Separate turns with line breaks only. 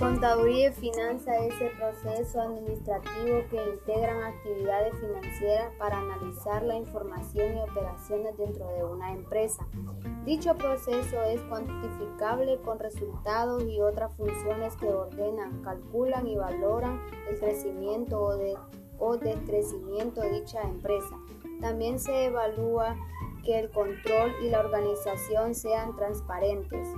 Contaduría y finanza es el proceso administrativo que integran actividades financieras para analizar la información y operaciones dentro de una empresa. Dicho proceso es cuantificable con resultados y otras funciones que ordenan, calculan y valoran el crecimiento o, de, o decrecimiento de dicha empresa. También se evalúa que el control y la organización sean transparentes.